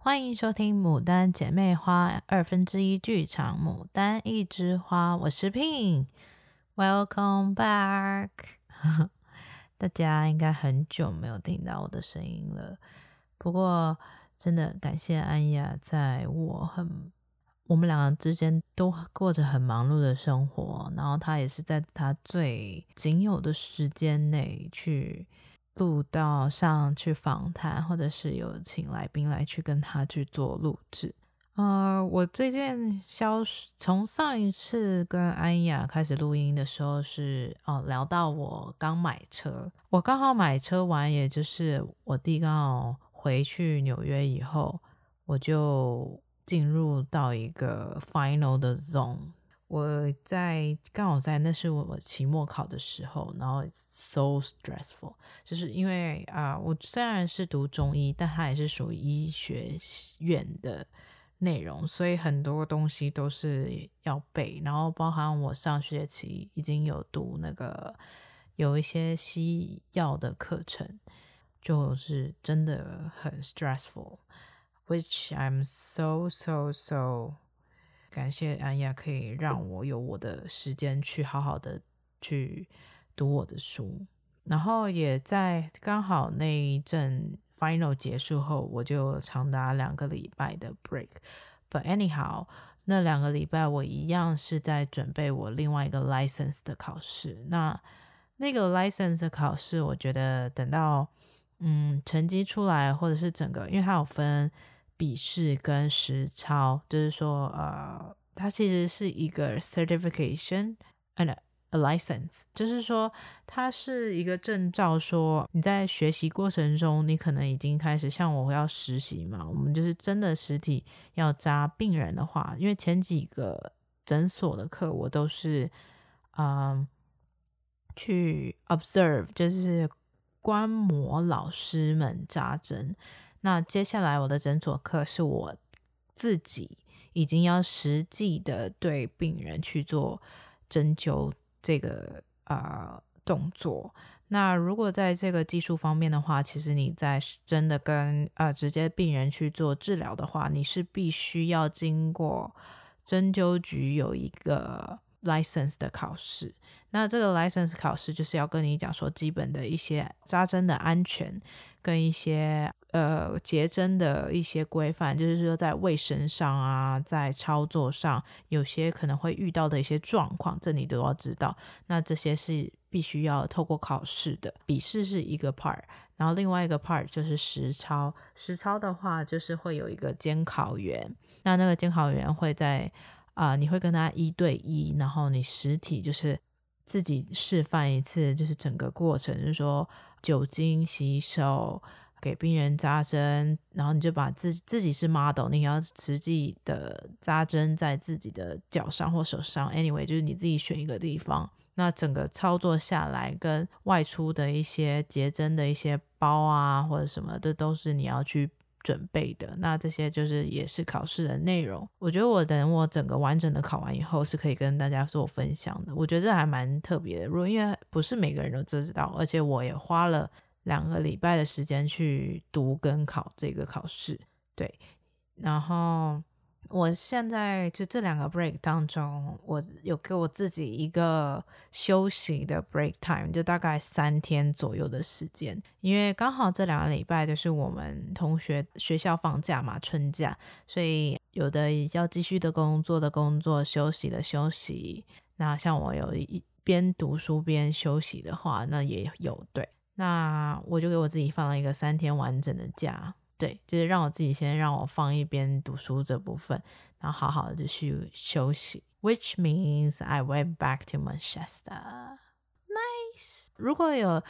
欢迎收听《牡丹姐妹花》二分之一剧场，《牡丹一枝花》，我是 Pin，Welcome back。大家应该很久没有听到我的声音了，不过真的感谢安雅，在我很我们两个之间都过着很忙碌的生活，然后她也是在她最仅有的时间内去。录到上去访谈，或者是有请来宾来去跟他去做录制。呃，我最近消失，从上一次跟安雅开始录音的时候是哦，聊到我刚买车，我刚好买车完，也就是我弟刚好回去纽约以后，我就进入到一个 final 的 zone。我在刚好在那是我期末考的时候，然后 so stressful，就是因为啊、我虽然是读中医，但它也是属于医学院的内容，所以很多东西都是要背，然后包含我上学期已经有读那个有一些西药的课程，就是真的很 stressful，which I'm so so so。感谢安雅，可以让我有我的时间去好好的去读我的书，然后也在刚好那一阵 final 结束后，我就长达两个礼拜的 break。But anyhow，那两个礼拜我一样是在准备我另外一个 license 的考试。那那个 license 的考试，我觉得等到嗯成绩出来，或者是整个，因为它有分。笔试跟实操，就是说，呃，它其实是一个 certification and a license，就是说，它是一个证照，说你在学习过程中，你可能已经开始像我要实习嘛，我们就是真的实体要扎病人的话，因为前几个诊所的课我都是，嗯、去 observe，就是观摩老师们扎针。那接下来我的诊所课是我自己已经要实际的对病人去做针灸这个啊、呃、动作。那如果在这个技术方面的话，其实你在真的跟啊、呃、直接病人去做治疗的话，你是必须要经过针灸局有一个 license 的考试。那这个 license 考试就是要跟你讲说基本的一些扎针的安全。跟一些呃结针的一些规范，就是说在卫生上啊，在操作上，有些可能会遇到的一些状况，这你都要知道。那这些是必须要透过考试的，笔试是一个 part，然后另外一个 part 就是实操。实操的话，就是会有一个监考员，那那个监考员会在啊、你会跟他一对一，然后你实体就是自己示范一次，就是整个过程，就是说。酒精洗手，给病人扎针，然后你就把自己自己是 model，你要实际的扎针在自己的脚上或手上，anyway，就是你自己选一个地方。那整个操作下来，跟外出的一些结针的一些包啊或者什么这，都是你要去。准备的，那这些就是也是考试的内容。我觉得我等我整个完整的考完以后，是可以跟大家做分享的。我觉得这还蛮特别的，如果因为不是每个人都知道，而且我也花了两个礼拜的时间去读跟考这个考试。对，然后。我现在就这两个 break 当中，我有给我自己一个休息的 break time，就大概三天左右的时间，因为刚好这两个礼拜就是我们同学学校放假嘛，春假，所以有的要继续的工作的工作，休息的休息。那像我有一边读书边休息的话，那也有对。那我就给我自己放了一个三天完整的假。对，就是让我自己先让我放一边读书这部分，然后好好的去休息。Which means I went back to Manchester. Nice。如果有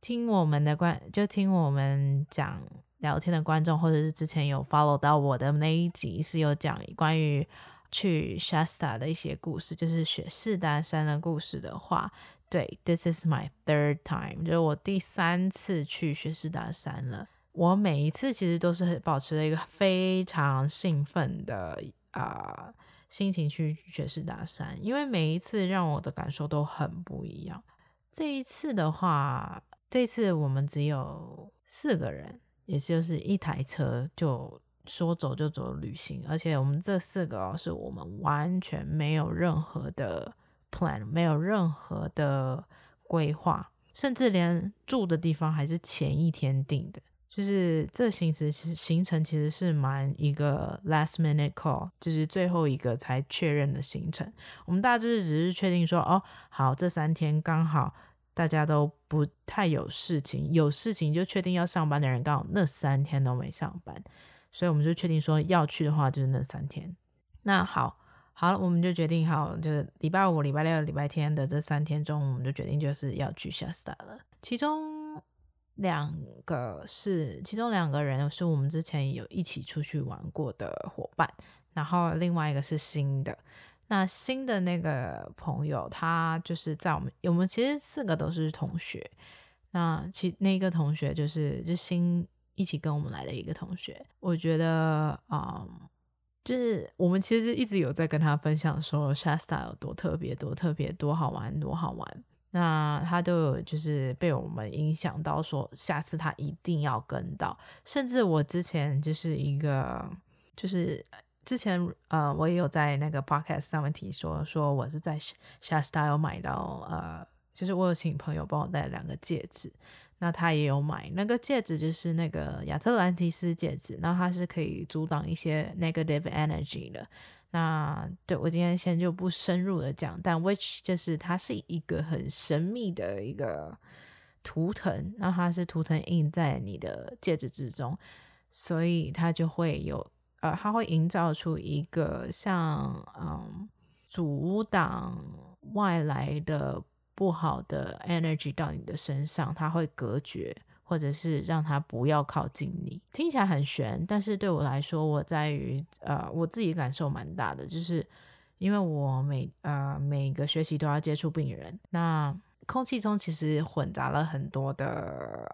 听我们的观，就听我们讲聊天的观众，或者是之前有 follow 到我的那一集，是有讲关于去 Shasta 的一些故事，就是雪士丹山的故事的话，对，This is my third time，就是我第三次去雪士达山了。我每一次其实都是保持了一个非常兴奋的啊、心情去雪士达山，因为每一次让我的感受都很不一样。这一次的话，这次我们只有四个人，也就是一台车就说走就走旅行，而且我们这四个哦，是我们完全没有任何的 plan，没有任何的规划，甚至连住的地方还是前一天订的。就是这行程是行程其实是蛮一个 last minute call，就是最后一个才确认的行程。我们大致只是确定说，哦，好，这三天刚好大家都不太有事情，有事情就确定要上班的人刚好那三天都没上班，所以我们就确定说要去的话就是那三天。那好，好了，我们就决定好，就是礼拜五、礼拜六、礼拜天的这三天中，我们就决定就是要去 Shasta 了，其中。两个是，其中两个人是我们之前有一起出去玩过的伙伴，然后另外一个是新的。那新的那个朋友，他就是在我们，我们其实四个都是同学。那其那个同学就是就新一起跟我们来的一个同学，我觉得，嗯，就是我们其实一直有在跟他分享说，Shasta 有多特别，多特别，多好玩，多好玩。那他都有就是被我们影响到，说下次他一定要跟到。甚至我之前就是一个，就是之前呃，我也有在那个 podcast 上面提说，说我是在 Shasta 有买到呃，就是我有请朋友帮我带两个戒指，那他也有买那个戒指，就是那个亚特兰提斯戒指，那它是可以阻挡一些 negative energy 的。那对，我今天先就不深入的讲，但 which 就是它是一个很神秘的一个图腾，那它是图腾印在你的戒指之中，所以它就会有呃，它会营造出一个像嗯阻挡外来的不好的 energy 到你的身上，它会隔绝。或者是让他不要靠近你，听起来很玄，但是对我来说，我在于呃，我自己感受蛮大的，就是因为我每呃每个学期都要接触病人，那空气中其实混杂了很多的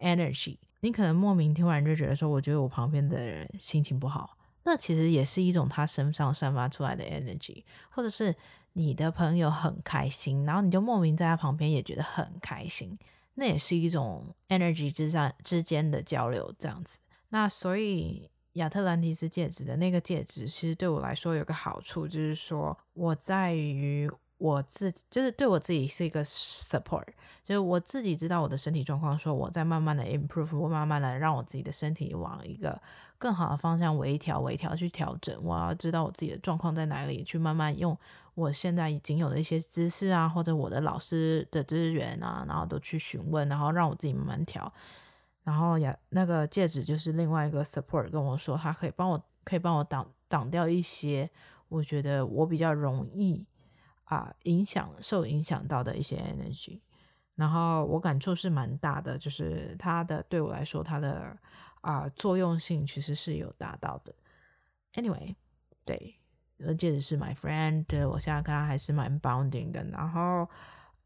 energy，你可能莫名突然就觉得说，我觉得我旁边的人心情不好，那其实也是一种他身上散发出来的 energy，或者是你的朋友很开心，然后你就莫名在他旁边也觉得很开心。那也是一种 energy 之上之间的交流，这样子。那所以亚特兰蒂斯戒指的那个戒指，其实对我来说有个好处，就是说我在于我自己，就是对我自己是一个 support，就是我自己知道我的身体状况，说我在慢慢的 improve，我慢慢的让我自己的身体往一个更好的方向微调、微调去调整。我要知道我自己的状况在哪里，去慢慢用。我现在已经有的一些知识啊，或者我的老师的资源啊，然后都去询问，然后让我自己慢慢调。然后呀，那个戒指就是另外一个 support 跟我说，他可以帮我，可以帮我挡挡掉一些我觉得我比较容易啊影响受影响到的一些 energy。然后我感触是蛮大的，就是它的对我来说，它的啊作用性其实是有达到的。Anyway，对。戒指是 my friend，我现在跟他还是蛮 bonding 的。然后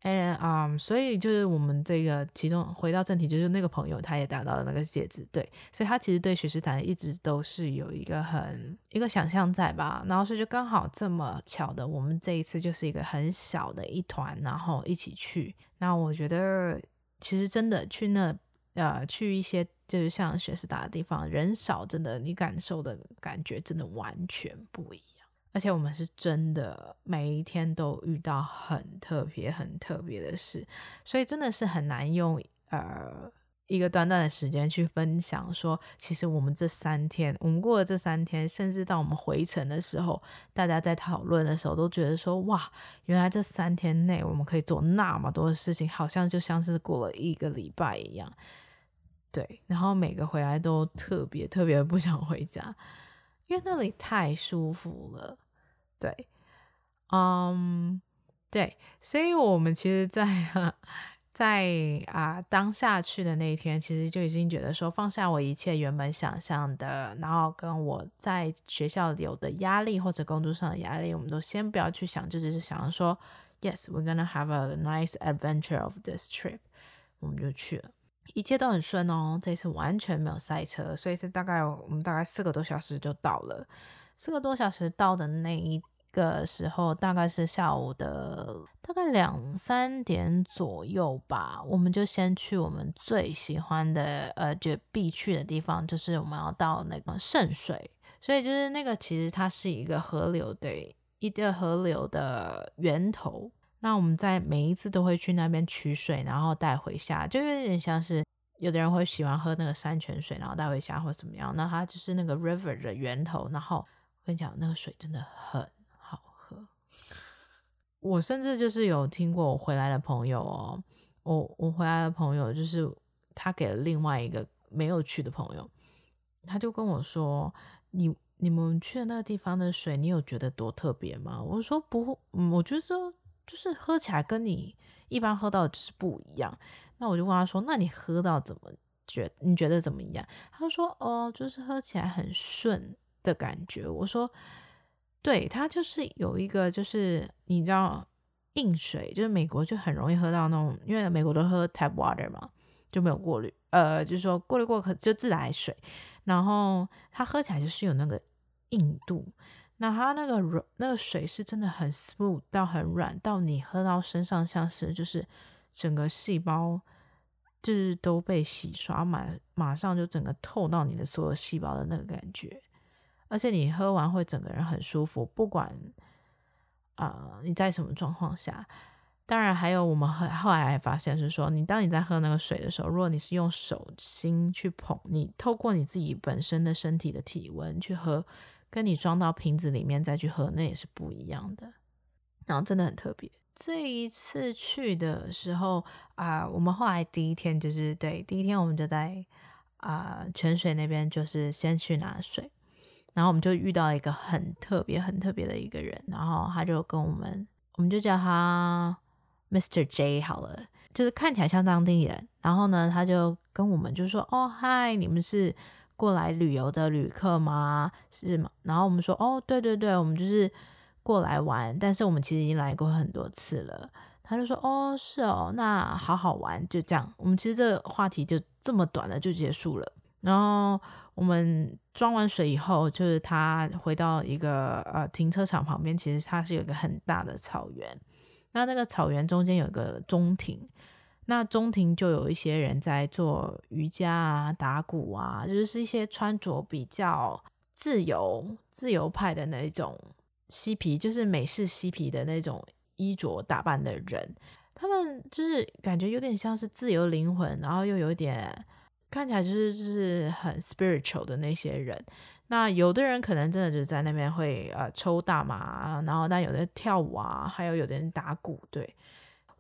，and um，所以就是我们这个其中回到正题，就是那个朋友他也达到了那个戒指，对，所以他其实对雪士丹一直都是有一个很一个想象在吧。然后所以就刚好这么巧的，我们这一次就是一个很小的一团，然后一起去。那我觉得其实真的去那呃去一些就是像雪士达的地方，人少，真的你感受的感觉真的完全不一样。而且我们是真的每一天都遇到很特别、很特别的事，所以真的是很难用呃一个短短的时间去分享。说其实我们这三天，我们过了这三天，甚至到我们回程的时候，大家在讨论的时候都觉得说哇，原来这三天内我们可以做那么多的事情，好像就像是过了一个礼拜一样。对，然后每个回来都特别特别不想回家，因为那里太舒服了。对，嗯、对，所以我们其实在，在在啊当下去的那一天，其实就已经觉得说，放下我一切原本想象的，然后跟我在学校有的压力或者工作上的压力，我们都先不要去想，就只是想说，Yes，we're gonna have a nice adventure of this trip，我们就去了，一切都很顺哦，这次完全没有塞车，所以是大概我们大概四个多小时就到了。四个多小时到的那一个时候大概是下午的大概两三点左右吧，我们就先去我们最喜欢的呃，就必去的地方，就是我们要到那个圣水，所以就是那个其实它是一个河流，对，一个河流的源头。那我们在每一次都会去那边取水，然后带回家，就有点像是有的人会喜欢喝那个山泉水，然后带回家或怎么样。那它就是那个 river 的源头。然后跟你讲，那个水真的很好喝。我甚至就是有听过我回来的朋友哦，我我回来的朋友就是他给了另外一个没有去的朋友，他就跟我说：“你你们去的那个地方的水，你有觉得多特别吗？”我说：“不，我觉得说。”就是喝起来跟你一般喝到的就是不一样。那我就问他说：“那你喝到怎么觉？你觉得怎么样？”他说：“哦，就是喝起来很顺的感觉。”我说：“对，它就是有一个，就是你知道，硬水，就是美国就很容易喝到那种，因为美国都喝 tap water 嘛，就没有过滤，呃，就是说过滤过可就自来水，然后它喝起来就是有那个硬度。”那它那个软，那个水是真的很 smooth 到很软，到你喝到身上像是就是整个细胞就是都被洗刷满，马上就整个透到你的所有细胞的那个感觉，而且你喝完会整个人很舒服，不管啊、你在什么状况下。当然还有我们后后来还发现是说，你当你在喝那个水的时候，如果你是用手心去捧，你透过你自己本身的身体的体温去喝。跟你装到瓶子里面再去喝，那也是不一样的。然后真的很特别。这一次去的时候啊、我们后来第一天就是对，第一天我们就在啊、泉水那边，就是先去拿水，然后我们就遇到一个很特别、很特别的一个人，然后他就跟我们，我们就叫他 Mr. J 好了，就是看起来像当地人。然后呢，他就跟我们就说：“哦，嗨，你们是？”过来旅游的旅客吗？是吗？然后我们说，哦，对对对，我们就是过来玩，但是我们其实已经来过很多次了。他就说，哦，是哦，那好好玩，就这样。我们其实这个话题就这么短了，就结束了。然后我们装完水以后，就是他回到一个呃停车场旁边，其实它是有一个很大的草原。那那个草原中间有一个中庭。那中庭就有一些人在做瑜伽啊、打鼓啊，就是一些穿着比较自由、自由派的那种嬉皮，就是美式嬉皮的那种衣着打扮的人。他们就是感觉有点像是自由灵魂，然后又有点看起来就是就是很 spiritual 的那些人。那有的人可能真的就在那边会呃抽大麻，然后但有的跳舞啊，还有有的人打鼓，对。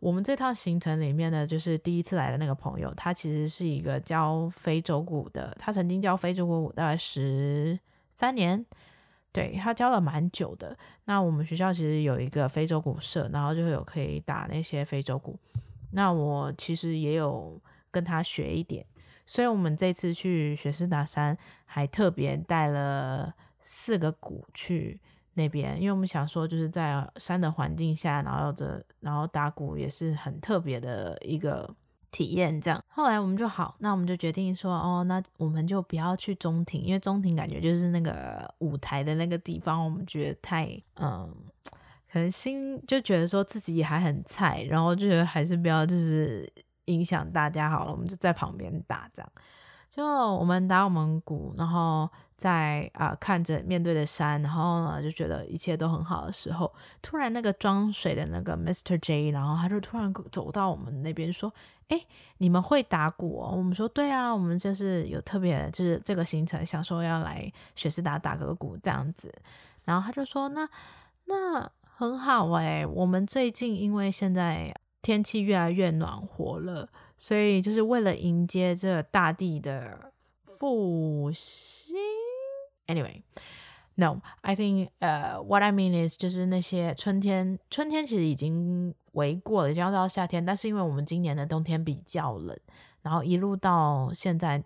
我们这趟行程里面呢，就是第一次来的那个朋友，他其实是一个教非洲鼓的，他曾经教非洲鼓大概十三年，对，他教了蛮久的。那我们学校其实有一个非洲鼓社，然后就会有可以打那些非洲鼓。那我其实也有跟他学一点，所以我们这次去雪士达山还特别带了四个鼓去。那边，因为我们想说，就是在山的环境下，然后的，然后打鼓也是很特别的一个体验。这样，后来我们就好，那我们就决定说，哦，那我们就不要去中庭，因为中庭感觉就是那个舞台的那个地方，我们觉得太，嗯，可能心就觉得说自己还很菜，然后就觉得还是不要，就是影响大家好了，我们就在旁边打这样。就我们打我们鼓，然后在啊、看着面对的山，然后呢就觉得一切都很好的时候，突然那个装水的那个 Mr. J，然后他就突然走到我们那边说：“哎，你们会打鼓哦？”我们说：“对啊，我们就是有特别就是这个行程，想说要来雪士达打个鼓这样子。”然后他就说：“那那很好哎，我们最近因为现在天气越来越暖和了。”所以就是为了迎接这大地的复兴。Anyway，no，I think，呃、uh，what I mean is，就是那些春天，春天其实已经围过了，已经要到夏天，但是因为我们今年的冬天比较冷，然后一路到现在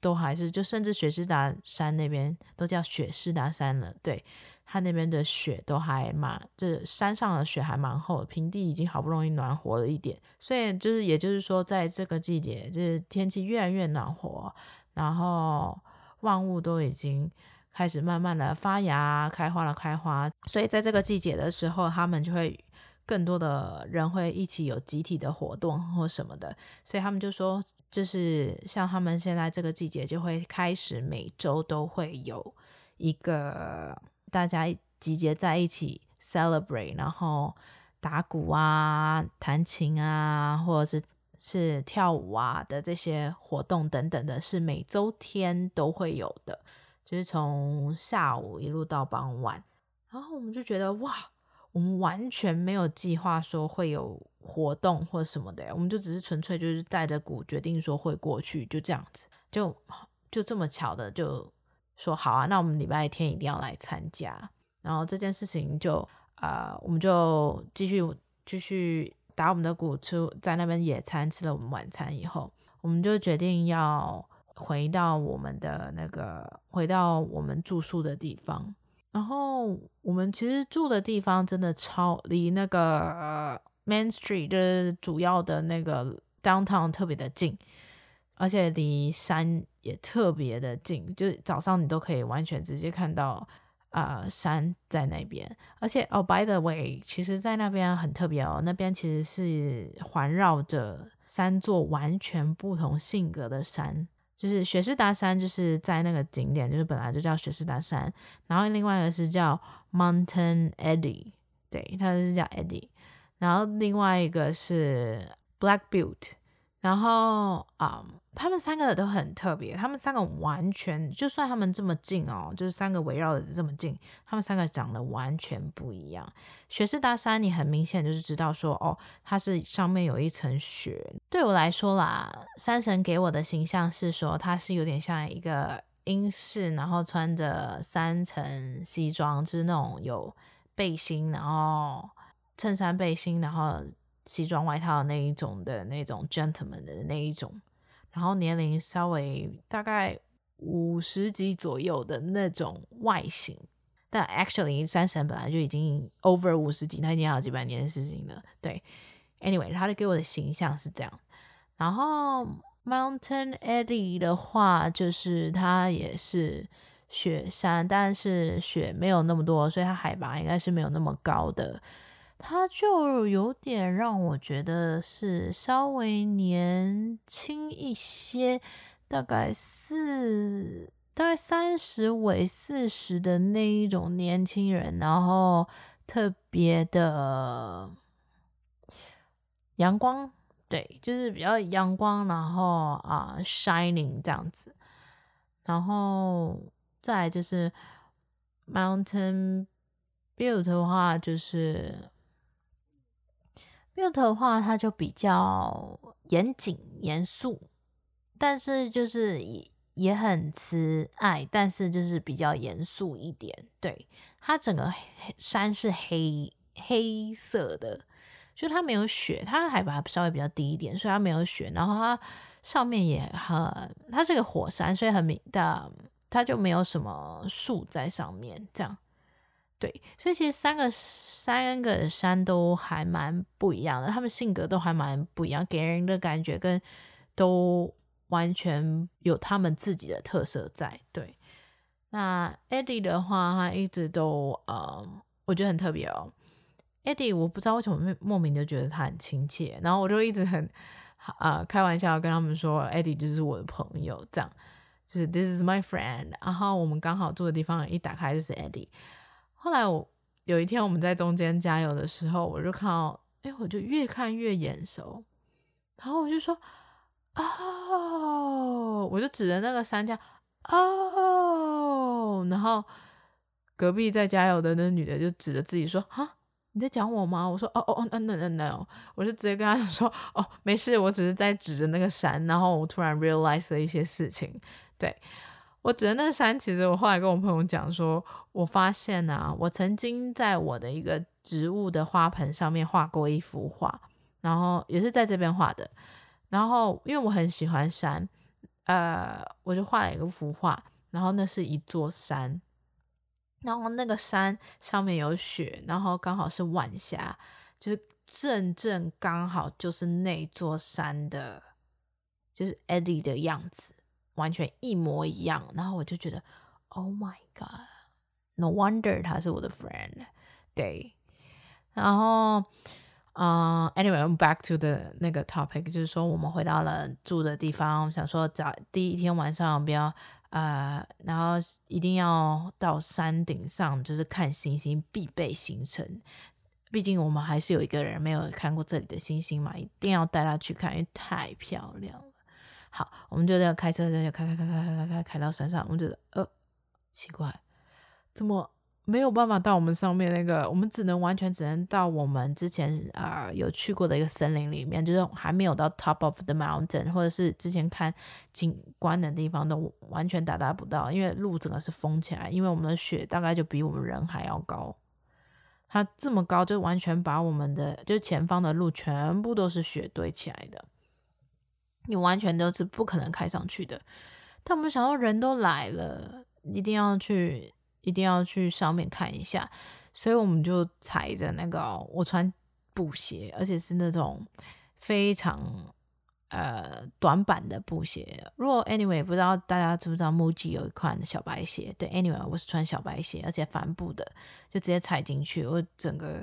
都还是，就甚至雪士达山那边都叫雪士达山了，对。它那边的雪都还蛮，就是山上的雪还蛮厚，平地已经好不容易暖和了一点，所以就是也就是说，在这个季节，就是天气越来越暖和，然后万物都已经开始慢慢的发芽、开花了，开花。所以在这个季节的时候，他们就会更多的人会一起有集体的活动或什么的。所以他们就说，就是像他们现在这个季节，就会开始每周都会有一个大家集结在一起 celebrate，然后打鼓啊、弹琴啊，或者是。是跳舞啊的这些活动等等的，是每周天都会有的，就是从下午一路到傍晚。然后我们就觉得哇，我们完全没有计划说会有活动或什么的，我们就只是纯粹就是带着鼓决定说会过去，就这样子，就就这么巧的就说好啊，那我们礼拜天一定要来参加。然后这件事情就啊、呃，我们就继续继续。打我们的鼓，吃在那边野餐，吃了我们晚餐以后，我们就决定要回到我们的那个，回到我们住宿的地方。然后我们其实住的地方真的超离那个 Main Street，就是主要的那个 Downtown 特别的近，而且离山也特别的近，就是早上你都可以完全直接看到。啊、呃，山在那边，而且哦，by the way，其实，在那边很特别哦，那边其实是环绕着三座完全不同性格的山，就是雪士达山，就是在那个景点，就是本来就叫雪士达山，然后另外一个是叫 Mountain Eddy，对，它是叫 Eddy，然后另外一个是 Black Butte。然后啊、嗯，他们三个都很特别。他们三个完全，就算他们这么近哦，就是三个围绕的这么近，他们三个长得完全不一样。雪士大山，你很明显就是知道说，哦，它是上面有一层雪。对我来说啦，山神给我的形象是说，它是有点像一个英式，然后穿着三层西装，就是那种有背心，然后衬衫背心，然后。西装外套的那一种的那种 gentleman 的那一种，然后年龄稍微大概五十几左右的那种外形，但 actually 山神本来就已经 over 五十几，他已经好几百年的事情了。对，anyway，他就给我的形象是这样。然后 Mountain Eddy 的话，就是它也是雪山，但是雪没有那么多，所以它海拔应该是没有那么高的。他就有点让我觉得是稍微年轻一些，大概四，大概三十尾四十的那一种年轻人，然后特别的阳光，对，就是比较阳光，然后啊，shining 这样子，然后再就是 Mountain Butte 的话，就是。Butte 的话，它就比较严谨、严肃，但是就是也也很慈爱，但是就是比较严肃一点。对，它整个山是黑黑色的，就它没有雪，它海拔稍微比较低一点，所以它没有雪。然后它上面也很，它是个火山，所以很明的，它就没有什么树在上面，这样。对，所以其实三个三个山都还蛮不一样的，他们性格都还蛮不一样，给人的感觉跟都完全有他们自己的特色在。对，那 Eddy 的话，他一直都嗯，我觉得很特别哦。Eddy 我不知道为什么莫名就觉得他很亲切，然后我就一直很啊、呃、开玩笑跟他们说，Eddy 就是我的朋友，这样就是 This is my friend。然后我们刚好住的地方一打开就是 Eddy。后来我有一天我们在中间加油的时候，我就看到，哎，我就越看越眼熟，然后我就说，哦，我就指着那个山这样，哦，然后隔壁在加油的那女的就指着自己说，哈，你在讲我吗？我说，哦哦哦，no no no，我就直接跟她说，哦，没事，我只是在指着那个山，然后我突然 realize 了一些事情，对。我指的那山，其实我后来跟我朋友讲说，我发现啊，我曾经在我的一个植物的花盆上面画过一幅画，然后也是在这边画的。然后因为我很喜欢山，呃，我就画了一个幅画，然后那是一座山，然后那个山上面有雪，然后刚好是晚霞，就是正正刚好就是那座山的，就是 Eddy 的样子。完全一模一样，然后我就觉得，，Oh my God，No wonder 他是我的 friend。对，然后，嗯、uh,，Anyway，back to the 那个 topic，就是说我们回到了住的地方，想说早第一天晚上不要呃，然后一定要到山顶上，就是看星星必备行程。毕竟我们还是有一个人没有看过这里的星星嘛，一定要带他去看，因为太漂亮。好，我们就这样开车，就开开开开开开开开到山上。我们觉得，呃，奇怪，怎么没有办法到我们上面那个？我们只能完全只能到我们之前啊、有去过的一个森林里面，就是还没有到 top of the mountain，或者是之前看景观的地方都完全达达不到，因为路整个是封起来，因为我们的雪大概就比我们人还要高。它这么高，就完全把我们的就前方的路全部都是雪堆起来的，你完全都是不可能开上去的。但我们想到人都来了，一定要去，一定要去上面看一下，所以我们就踩着那个，我穿布鞋，而且是那种非常。呃，短版的布鞋。如果 anyway 不知道大家知不知道，MUJI 有一款小白鞋。对，anyway 我是穿小白鞋，而且帆布的，就直接踩进去。我整个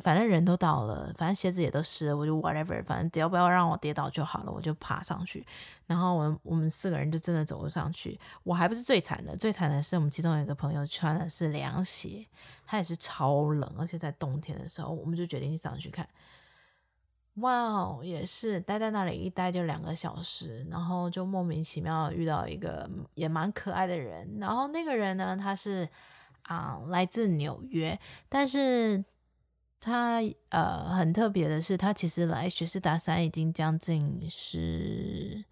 反正人都到了，反正鞋子也都湿了，我就 whatever，反正只要不要让我跌倒就好了，我就爬上去。然后我们我们四个人就真的走了上去。我还不是最惨的，最惨的是我们其中有一个朋友穿的是凉鞋，他也是超冷，而且在冬天的时候，我们就决定上去看。哇哦也是待在那里一待就两个小时，然后就莫名其妙遇到一个也蛮可爱的人。然后那个人呢，他是啊、来自纽约，但是他呃很特别的是，他其实来雪士达山已经将近十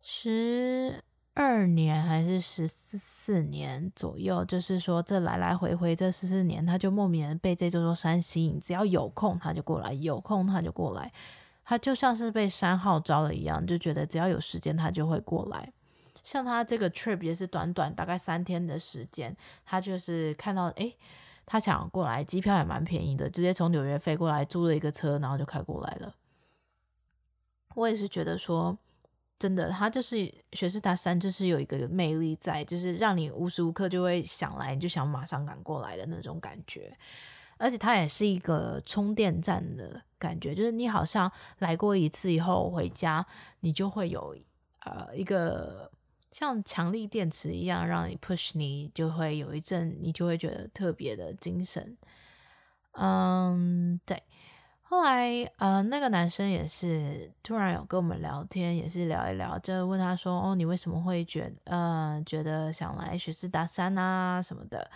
十。二年还是十四年左右，就是说这来来回回这十四年，他就莫名的被这座山吸引，只要有空他就过来，有空他就过来，他就像是被山号召了一样，就觉得只要有时间他就会过来。像他这个 trip 也是短短大概三天的时间，他就是看到诶，他想过来，机票也蛮便宜的，直接从纽约飞过来，租了一个车，然后就开过来了。我也是觉得说。真的，他就是雪士达山，就是有一个魅力在，就是让你无时无刻就会想来，你就想马上赶过来的那种感觉。而且它也是一个充电站的感觉，就是你好像来过一次以后回家，你就会有呃一个像强力电池一样，让你 push 你，就会有一阵你就会觉得特别的精神。嗯，对。后来，呃，那个男生也是突然有跟我们聊天，也是聊一聊，就问他说：“哦，你为什么会觉得，呃，觉得想来雪士达山啊什么的？”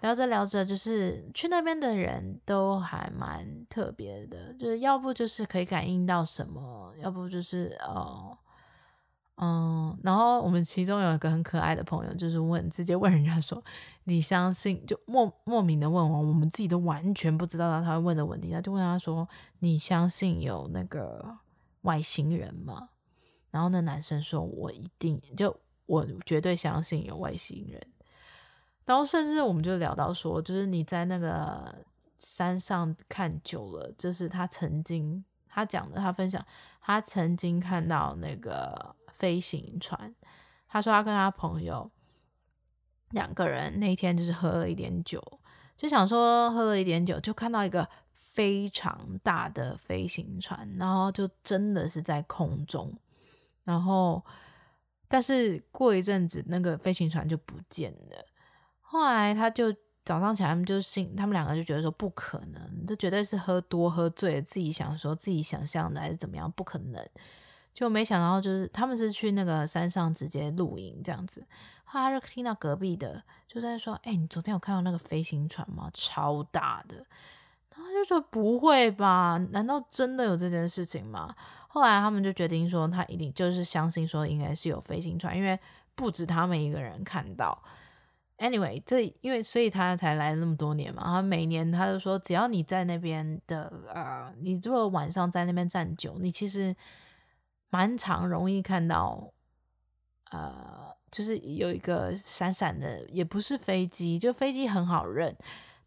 聊着聊着，就是去那边的人都还蛮特别的，就是要不就是可以感应到什么，要不就是哦。嗯，然后我们其中有一个很可爱的朋友，就是问，直接问人家说：“你相信？”就莫莫名的问我，我们自己都完全不知道他会问的问题，他就问他说：“你相信有那个外星人吗？”然后那男生说：“我一定，就我绝对相信有外星人。”然后甚至我们就聊到说，就是你在那个山上看久了，就是他曾经他讲的，他分享他曾经看到那个。飞行船，他说他跟他朋友两个人那天就是喝了一点酒，就想说喝了一点酒，就看到一个非常大的飞行船，然后就真的是在空中，然后但是过一阵子那个飞行船就不见了。后来他就早上起来，他们就信，他们两个就觉得说不可能，这绝对是喝多喝醉，自己想说自己想象的还是怎么样，不可能。就没想到，就是他们是去那个山上直接露营这样子，后来就听到隔壁的就在说：“哎、你昨天有看到那个飞行船吗？超大的。”然后就说：“不会吧？难道真的有这件事情吗？”后来他们就决定说，他一定就是相信说应该是有飞行船，因为不止他们一个人看到。Anyway，这因为所以他才来那么多年嘛。他每年他就说，只要你在那边的呃，你如果晚上在那边站久，你其实。蛮常容易看到，呃，就是有一个闪闪的，也不是飞机，就飞机很好认，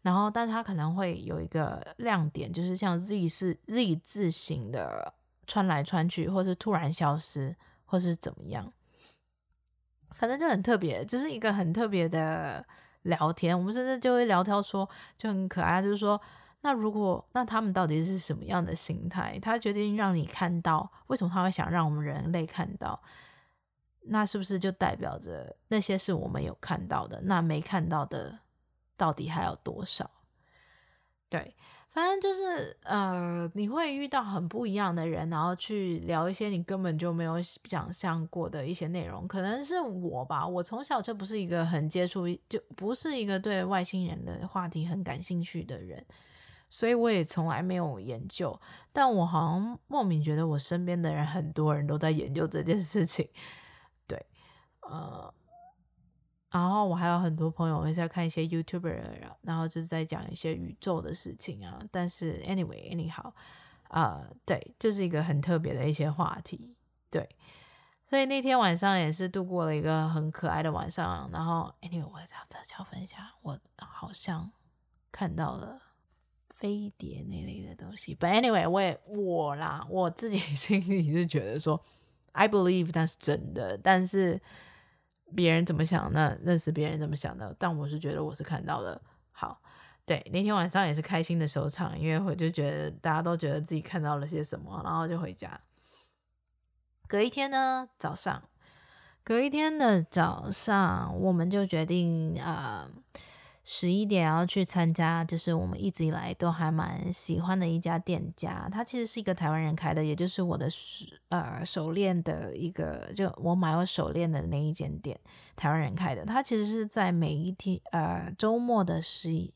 然后，但是它可能会有一个亮点，就是像 Z 是 Z 字形的穿来穿去，或是突然消失，或是怎么样。反正就很特别，就是一个很特别的聊天。我们甚至就会聊天说，就很可爱，就是说，那如果那他们到底是什么样的心态？他决定让你看到，为什么他会想让我们人类看到？那是不是就代表着那些是我们有看到的？那没看到的到底还有多少？对。反正就是呃，你会遇到很不一样的人，然后去聊一些你根本就没有想象过的一些内容。可能是我吧，我从小就不是一个很接触，就不是一个对外星人的话题很感兴趣的人，所以我也从来没有研究。但我好像莫名觉得我身边的人很多人都在研究这件事情。对，呃。然后我还有很多朋友会在看一些 YouTuber，然后就是在讲一些宇宙的事情啊。但是 anyway，anyhow，呃，对，这是一个很特别的一些话题。对，所以那天晚上也是度过了一个很可爱的晚上。然后 anyway，我再要分享，我好像看到了飞碟那类的东西。But anyway，我也我啦，我自己 心里是觉得说，I believe 它是真的，但是。别人怎么想，那认识别人怎么想的，但我是觉得我是看到了。好，对，那天晚上也是开心的收场，因为我就觉得大家都觉得自己看到了些什么，然后就回家。隔一天呢，早上，隔一天的早上，我们就决定啊。十一点要去参加，就是我们一直以来都还蛮喜欢的一家店家。它其实是一个台湾人开的，也就是我的呃手链的一个，就我买我手链的那一间店，台湾人开的。它其实是在每一天呃周末的十一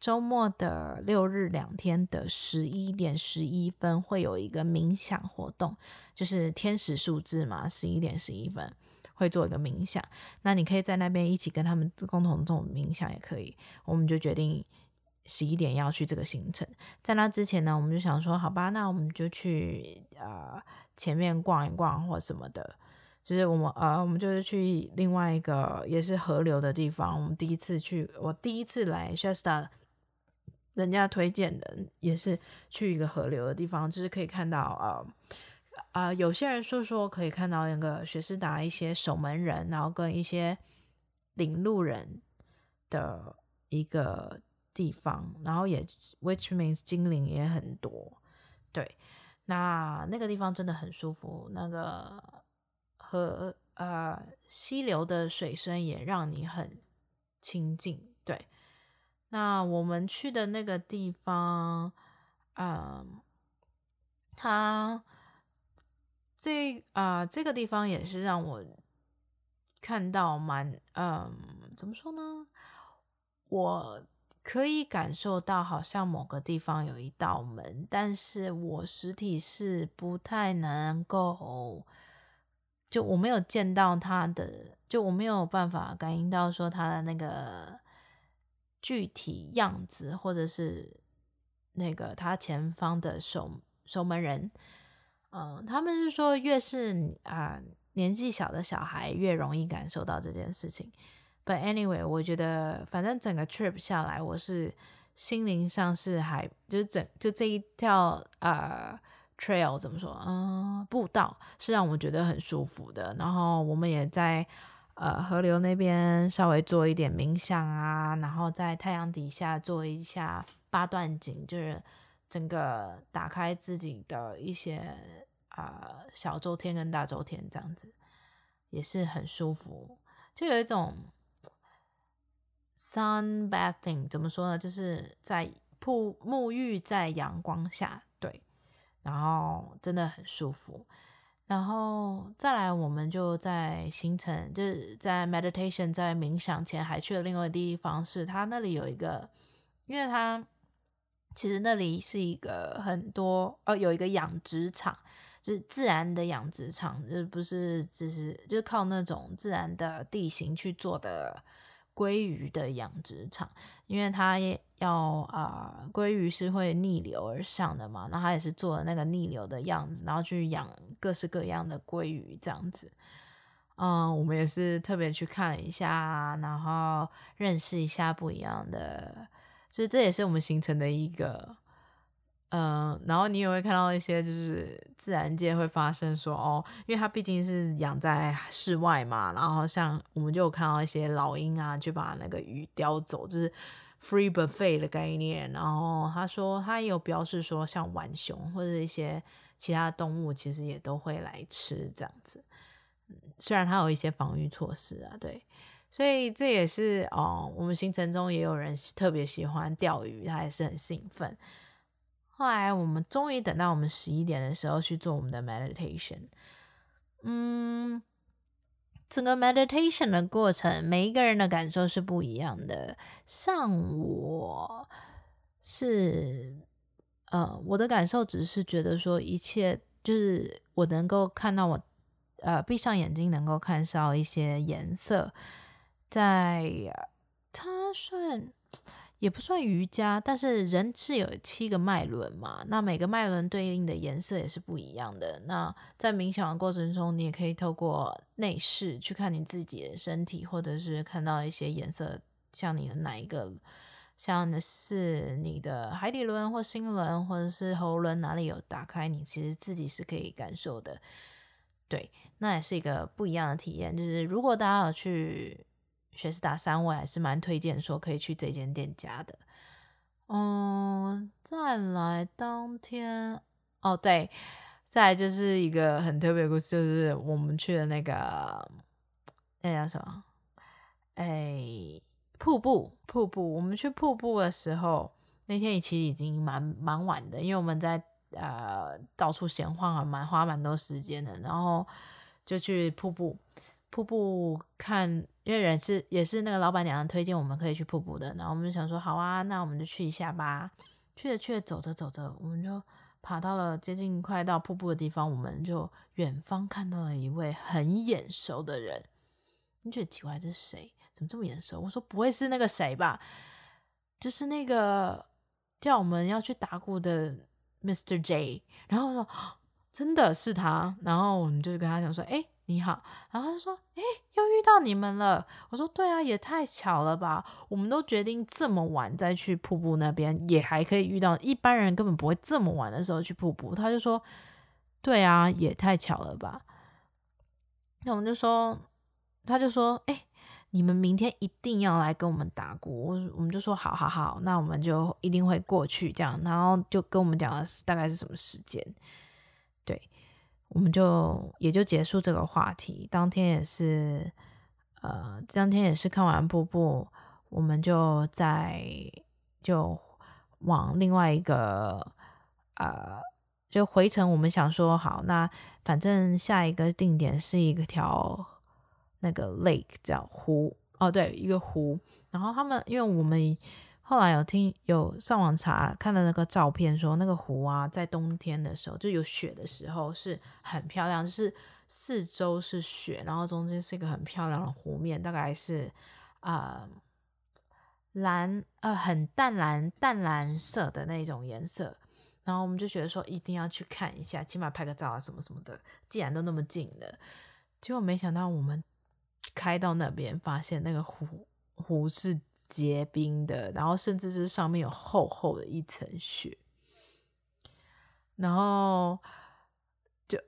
周末的六日两天的十一点十一分会有一个冥想活动，就是天使数字嘛，十一点十一分。会做一个冥想，那你可以在那边一起跟他们共同做冥想也可以。我们就决定十一点要去这个行程。在那之前呢，我们就想说，好吧，那我们就去呃前面逛一逛或什么的。就是我们呃，我们就是去另外一个也是河流的地方。我们第一次去，我第一次来 Shasta，人家推荐的也是去一个河流的地方，就是可以看到呃。啊、有些人说说可以看到那个雪士达一些守门人，然后跟一些领路人的一个地方，然后也 which means 精灵也很多。对，那那个地方真的很舒服，那个和呃溪流的水声也让你很亲近。对，那我们去的那个地方，嗯、呃，它。这啊、这个地方也是让我看到蛮嗯，怎么说呢？我可以感受到好像某个地方有一道门，但是我实体是不太能够，就我没有见到它的，就我没有办法感应到说它的那个具体样子，或者是那个它前方的守守门人。嗯，他们是说越是啊、年纪小的小孩越容易感受到这件事情。But anyway，我觉得反正整个 trip 下来，我是心灵上是还就是整就这一条呃 trail 怎么说，嗯，步道是让我觉得很舒服的。然后我们也在呃河流那边稍微做一点冥想啊，然后在太阳底下做一下八段锦，就是。整个打开自己的一些啊、小周天跟大周天这样子，也是很舒服，就有一种 sun bathing 怎么说呢？就是在沐沐浴在阳光下，对，然后真的很舒服。然后再来，我们就在行程就是在 meditation 在冥想前，还去了另外一个地方，是它那里有一个，因为它。其实那里是一个很多哦，有一个养殖场，就是自然的养殖场，就不是只是就靠那种自然的地形去做的鲑鱼的养殖场，因为它要啊、呃，鲑鱼是会逆流而上的嘛，那它也是做了那个逆流的样子，然后去养各式各样的鲑鱼这样子。嗯，我们也是特别去看了一下，然后认识一下不一样的。所以这也是我们形成的一个嗯，然后你也会看到一些就是自然界会发生说哦，因为它毕竟是养在室外嘛，然后像我们就有看到一些老鹰啊，去把那个鱼叼走，就是 free buffet 的概念。然后他说他也有表示说，像浣熊或者一些其他动物，其实也都会来吃这样子。虽然它有一些防御措施啊，对，所以这也是哦，我们行程中也有人特别喜欢钓鱼，他也是很兴奋。后来我们终于等到我们十一点的时候去做我们的 meditation。嗯，整个 meditation 的过程，每一个人的感受是不一样的。像我是，呃，我的感受只是觉得说，一切就是我能够看到我，呃，闭上眼睛能够看到一些颜色，在它算。也不算瑜伽，但是人是有七个脉轮嘛，那每个脉轮对应的颜色也是不一样的。那在冥想的过程中，你也可以透过内视去看你自己的身体，或者是看到一些颜色，像你的哪一个，像的是你的海底轮或心轮，或者是喉轮哪里有打开，你其实自己是可以感受的。对，那也是一个不一样的体验。就是如果大家有去。学士达山，我还是蛮推荐说可以去这间店家的。嗯，再来当天哦，对，再来就是一个很特别的故事，就是我们去的那个那叫什么？哎，瀑布，瀑布。我们去瀑布的时候，那天其实已经蛮蛮晚的，因为我们在呃到处闲晃啊，蛮花蛮多时间的，然后就去瀑布。瀑布看，因为人是也是那个老板娘推荐我们可以去瀑布的，然后我们就想说好啊，那我们就去一下吧。去着去着，走着走着，我们就爬到了接近快到瀑布的地方，我们就远方看到了一位很眼熟的人。你觉得奇怪，这是谁？怎么这么眼熟？我说不会是那个谁吧？就是那个叫我们要去打鼓的 Mr. J。然后我说 真的是他，然后我们就跟他讲说，哎。你好，然后他说：“诶，又遇到你们了。”我说：“对啊，也太巧了吧！我们都决定这么晚再去瀑布那边，也还可以遇到。一般人根本不会这么晚的时候去瀑布。”他就说：“对啊，也太巧了吧！”那我们就说，他就说：“诶，你们明天一定要来跟我们打鼓。”我们就说：“好好好，那我们就一定会过去。”这样，然后就跟我们讲了大概是什么时间，我们就也就结束这个话题。当天也是，呃，当天也是看完瀑布，我们就在就往另外一个呃，就回程。我们想说，好，那反正下一个定点是一个条那个 lake 叫湖哦，对，一个湖。然后他们因为我们。后来有听有上网查看到那个照片，说那个湖啊，在冬天的时候就有雪的时候是很漂亮，就是四周是雪，然后中间是一个很漂亮的湖面，大概是啊、蓝呃很淡蓝淡蓝色的那种颜色，然后我们就觉得说一定要去看一下，起码拍个照啊什么什么的。既然都那么近了，结果没想到我们开到那边，发现那个湖湖是。结冰的，然后甚至是上面有厚厚的一层雪，然后就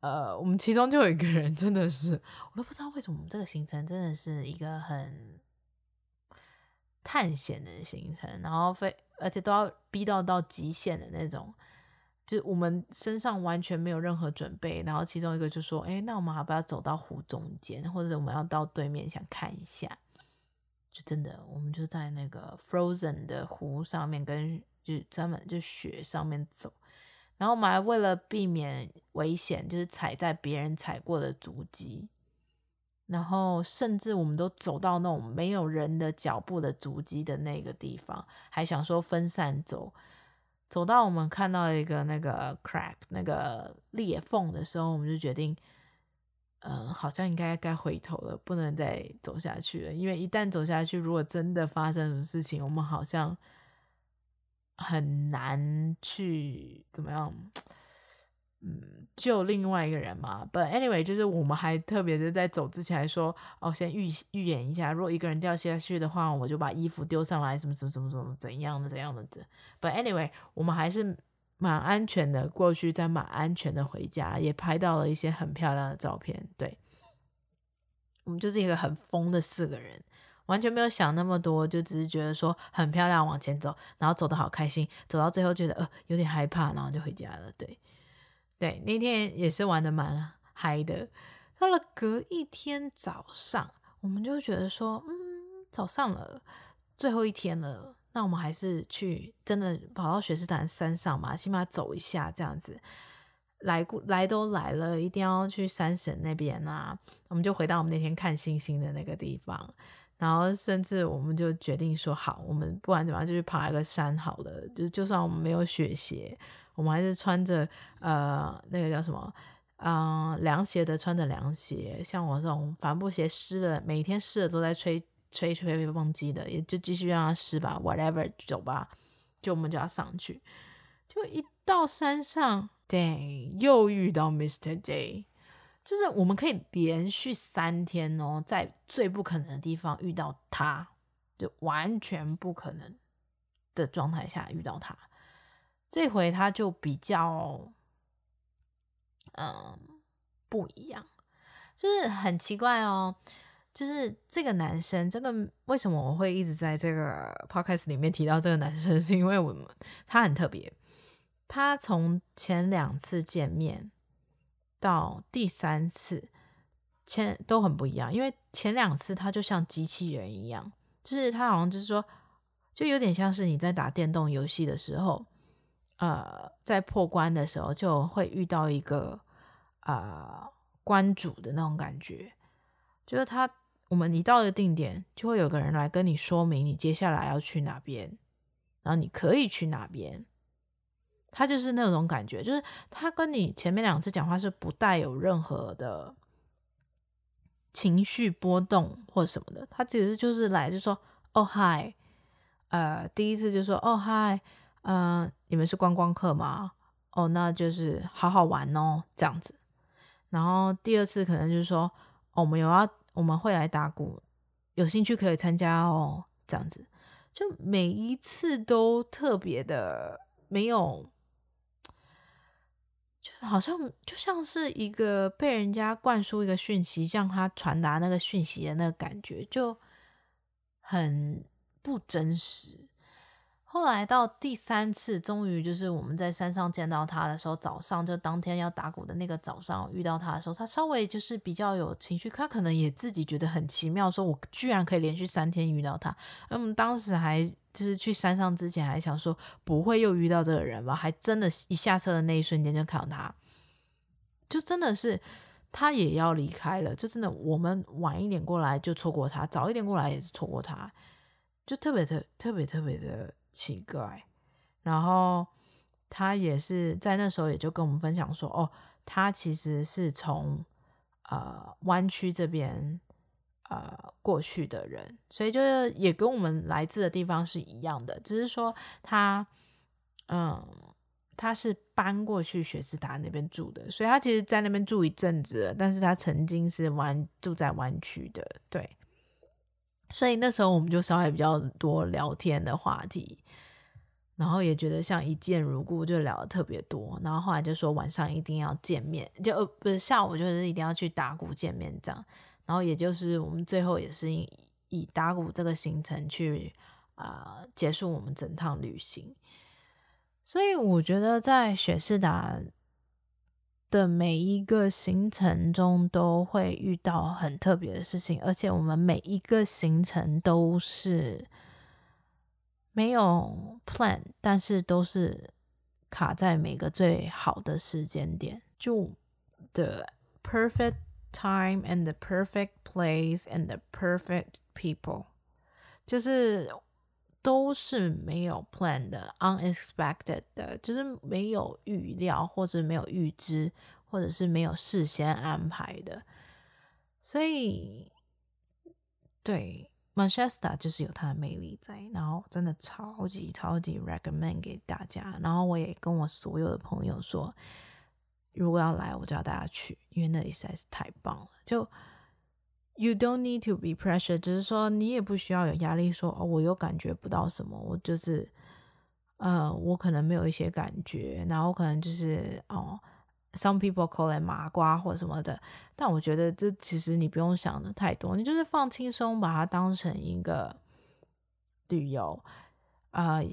呃，我们其中就有一个人真的是，我都不知道为什么我们这个行程真的是一个很探险的行程，然后非而且都要逼到到极限的那种，就我们身上完全没有任何准备，然后其中一个就说：“哎，那我们要不要走到湖中间，或者我们要到对面想看一下？”就真的，我们就在那个 frozen 的湖上面，跟就专门就雪上面走，然后我们还为了避免危险，就是踩在别人踩过的足迹，然后甚至我们都走到那种没有人的脚步的足迹的那个地方，还想说分散走，走到我们看到一个那个 crack 那个裂缝的时候，我们就决定。嗯，好像应该该回头了，不能再走下去了。因为一旦走下去，如果真的发生什么事情，我们好像很难去怎么样，嗯，救另外一个人嘛。But anyway，就是我们还特别就在走之前还说，哦，先预预演一下，如果一个人掉下去的话，我就把衣服丢上来，什么什么什么什么怎样的怎样的。But anyway，我们还是蛮安全的过去，再蛮安全的回家，也拍到了一些很漂亮的照片。对，我们就是一个很疯的四个人，完全没有想那么多，就只是觉得说很漂亮，往前走，然后走的好开心，走到最后觉得呃有点害怕，然后就回家了。对，对，那天也是玩的蛮嗨的。到了隔一天早上，我们就觉得说，嗯，早上了，最后一天了。那我们还是去真的跑到雪士坦山上嘛，起码走一下这样子。来过来都来了，一定要去山神那边啊。我们就回到我们那天看星星的那个地方，然后甚至我们就决定说，好，我们不管怎么样就去爬一个山好了。就就算我们没有雪鞋，我们还是穿着呃那个叫什么嗯凉鞋的，穿着凉鞋。像我这种帆布鞋湿了，每天湿了都在吹。吹吹吹风机的，也就继续让它湿吧，whatever，走吧，就我们就要上去，就一到山上，对，又遇到 Mr. J，就是我们可以连续三天哦，在最不可能的地方遇到他，就完全不可能的状态下遇到他，这回他就比较，嗯，不一样，就是很奇怪哦。就是这个男生，这个为什么我会一直在这个 podcast 里面提到这个男生，是因为我们他很特别。他从前两次见面到第三次，前都很不一样。因为前两次他就像机器人一样，就是他好像就是说，就有点像是你在打电动游戏的时候，呃，在破关的时候就会遇到一个呃关主的那种感觉，就是他。我们一到了定点，就会有个人来跟你说明你接下来要去哪边，然后你可以去哪边。他就是那种感觉，就是他跟你前面两次讲话是不带有任何的情绪波动或什么的，他只是就是来就说哦嗨，呃，第一次就说哦嗨，呃，你们是观光客吗？哦，那就是好好玩哦这样子。然后第二次可能就是说哦，我们有要。我们会来打鼓，有兴趣可以参加哦。这样子，就每一次都特别的没有，就好像就像是一个被人家灌输一个讯息，向他传达那个讯息的那个感觉，就很不真实。后来到第三次，终于就是我们在山上见到他的时候，早上就当天要打鼓的那个早上遇到他的时候，他稍微就是比较有情绪，他可能也自己觉得很奇妙，说我居然可以连续三天遇到他。而我们当时还就是去山上之前还想说不会又遇到这个人吧，还真的，一下车的那一瞬间就看到他，就真的是他也要离开了，就真的我们晚一点过来就错过他，早一点过来也是错过他，就特别特特别特别的。奇怪，然后他也是在那时候也就跟我们分享说，哦，他其实是从呃湾区这边呃过去的人，所以就是也跟我们来自的地方是一样的，只是说他嗯他是搬过去雪士达那边住的，所以他其实在那边住一阵子了，但是他曾经是湾住在湾区的，对。所以那时候我们就稍微比较多聊天的话题，然后也觉得像一见如故，就聊得特别多。然后后来就说晚上一定要见面，就不是下午就是一定要去打鼓见面这样。然后也就是我们最后也是以以打鼓这个行程去啊、呃、结束我们整趟旅行。所以我觉得在雪士达的每一个行程中都会遇到很特别的事情，而且我们每一个行程都是没有 plan，但是都是卡在每个最好的时间点，就 the perfect time and the perfect place and the perfect people，就是都是没有 plan 的，unexpected 的，就是没有预料或者没有预知。或者是没有事先安排的，所以对 Manchester 就是有它的魅力在，然后真的超级超级 recommend 给大家。然后我也跟我所有的朋友说，如果要来，我就要大家去，因为那里实在是太棒了。就 You don't need to be pressured，只是说你也不需要有压力说，说哦，我又感觉不到什么，我就是呃，我可能没有一些感觉，然后可能就是哦，some people call it 麻瓜或什么的，但我觉得这其实你不用想的太多，你就是放轻松，把它当成一个旅游，呃，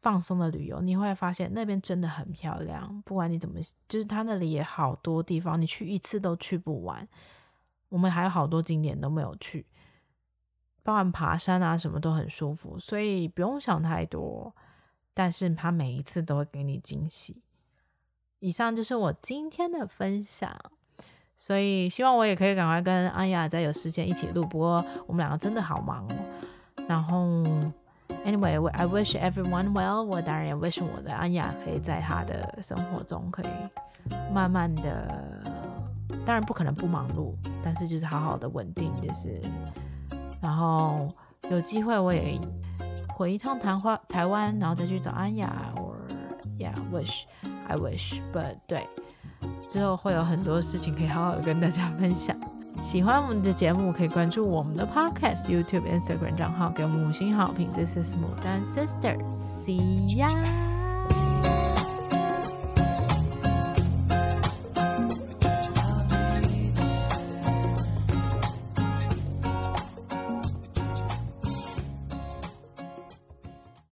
放松的旅游，你会发现那边真的很漂亮，不管你怎么，就是它那里也好多地方，你去一次都去不完，我们还有好多景点都没有去，包含爬山啊什么都很舒服，所以不用想太多。但是他每一次都会给你惊喜。以上就是我今天的分享，所以希望我也可以赶快跟安雅再有时间一起录。不过我们两个真的好忙哦。然后，anyway，I wish everyone well。我当然也 wish 我的安雅可以在她的生活中可以慢慢的，当然不可能不忙碌，但是就是好好的稳定，就是。然后有机会我也。回一趟台湾，台湾，然后再去找安雅，or yeah，wish，I wish，but 对，之后会有很多事情可以好好的跟大家分享。喜欢我们的节目，可以关注我们的 podcast、YouTube、Instagram 账号，给我们五星好评。This is 牡丹 Sisters，See ya。